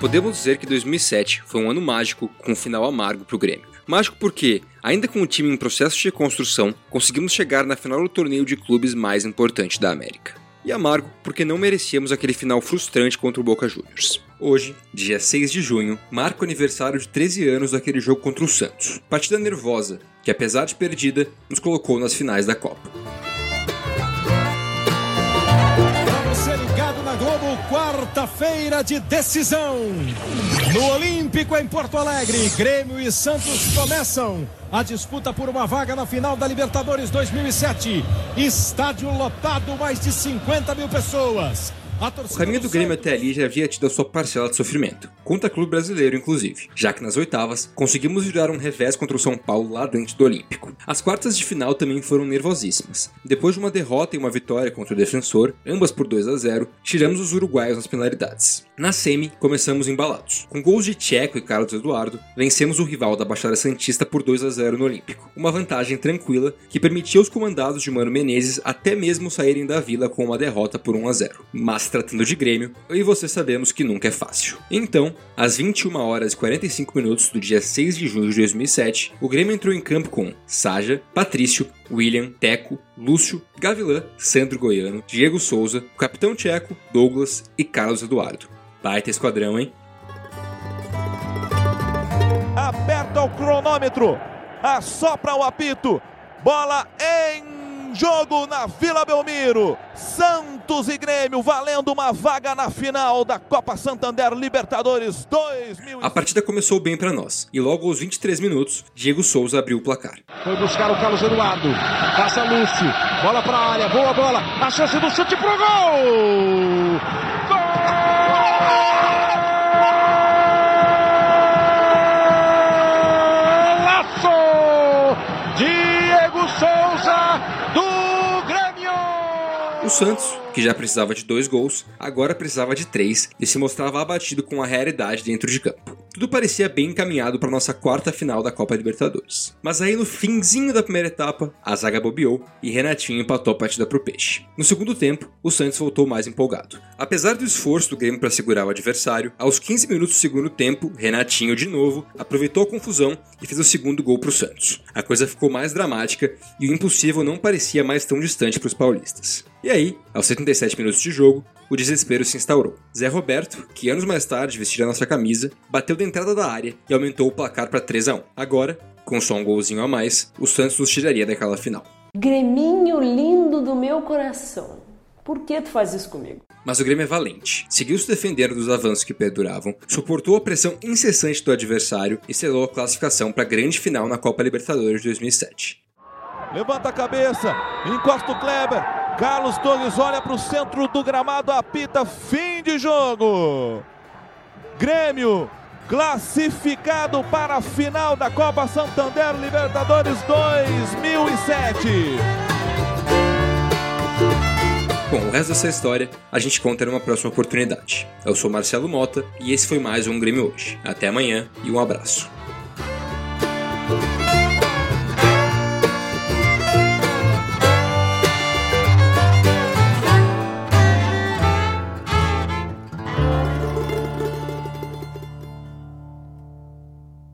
Podemos dizer que 2007 foi um ano mágico com um final amargo para o Grêmio. Mágico porque, ainda com o time em processo de reconstrução, conseguimos chegar na final do torneio de clubes mais importante da América. E amargo porque não merecíamos aquele final frustrante contra o Boca Juniors. Hoje, dia 6 de junho, marca o aniversário de 13 anos daquele jogo contra o Santos. Partida nervosa, que apesar de perdida, nos colocou nas finais da Copa. Quarta-feira de decisão. No Olímpico em Porto Alegre, Grêmio e Santos começam a disputa por uma vaga na final da Libertadores 2007. Estádio lotado, mais de 50 mil pessoas. O caminho do Grêmio até ali já havia tido a sua parcela de sofrimento, contra clube brasileiro inclusive, já que nas oitavas conseguimos virar um revés contra o São Paulo lá dentro do Olímpico. As quartas de final também foram nervosíssimas. Depois de uma derrota e uma vitória contra o Defensor, ambas por 2 a 0, tiramos os uruguaios nas penalidades. Na semi, começamos embalados. Com gols de Tcheco e Carlos Eduardo, vencemos o rival da Baixada Santista por 2 a 0 no Olímpico. Uma vantagem tranquila que permitia aos comandados de Mano Menezes até mesmo saírem da vila com uma derrota por 1 a 0. Mas tratando de Grêmio, e você sabemos que nunca é fácil. Então, às 21 horas e 45 minutos do dia 6 de junho de 2007, o Grêmio entrou em campo com Saja, Patrício, William, Teco, Lúcio, Gavilã, Sandro Goiano, Diego Souza, o Capitão Tcheco, Douglas e Carlos Eduardo. Baita esquadrão, hein? Aperta o cronômetro, assopra o apito, bola em jogo na Vila Belmiro. Santos e Grêmio valendo uma vaga na final da Copa Santander Libertadores 2000. A partida começou bem para nós e logo aos 23 minutos, Diego Souza abriu o placar. Foi buscar o Carlos Eduardo, passa Lúcio, bola para a área, boa bola, a chance do chute pro gol! O Santos, que já precisava de dois gols, agora precisava de três e se mostrava abatido com a realidade dentro de campo. Tudo parecia bem encaminhado para nossa quarta final da Copa Libertadores. Mas aí no finzinho da primeira etapa, a zaga bobeou e Renatinho empatou a partida pro Peixe. No segundo tempo, o Santos voltou mais empolgado. Apesar do esforço do Grêmio para segurar o adversário, aos 15 minutos do segundo tempo, Renatinho de novo aproveitou a confusão e fez o segundo gol pro Santos. A coisa ficou mais dramática e o impossível não parecia mais tão distante para os paulistas. E aí, aos 77 minutos de jogo, o desespero se instaurou. Zé Roberto, que anos mais tarde vestia a nossa camisa, bateu da entrada da área e aumentou o placar para 3 a 1. Agora, com só um golzinho a mais, o Santos nos tiraria daquela final. Greminho lindo do meu coração. Por que tu faz isso comigo? Mas o Grêmio é valente. Seguiu se defendendo dos avanços que perduravam, suportou a pressão incessante do adversário e selou a classificação para a grande final na Copa Libertadores de 2007. Levanta a cabeça, encosta o Kleber, Carlos Torres olha para o centro do gramado, apita fim de jogo. Grêmio classificado para a final da Copa Santander Libertadores 2007. Bom, o resto dessa história a gente conta numa próxima oportunidade. Eu sou Marcelo Mota e esse foi mais um Grêmio Hoje. Até amanhã e um abraço.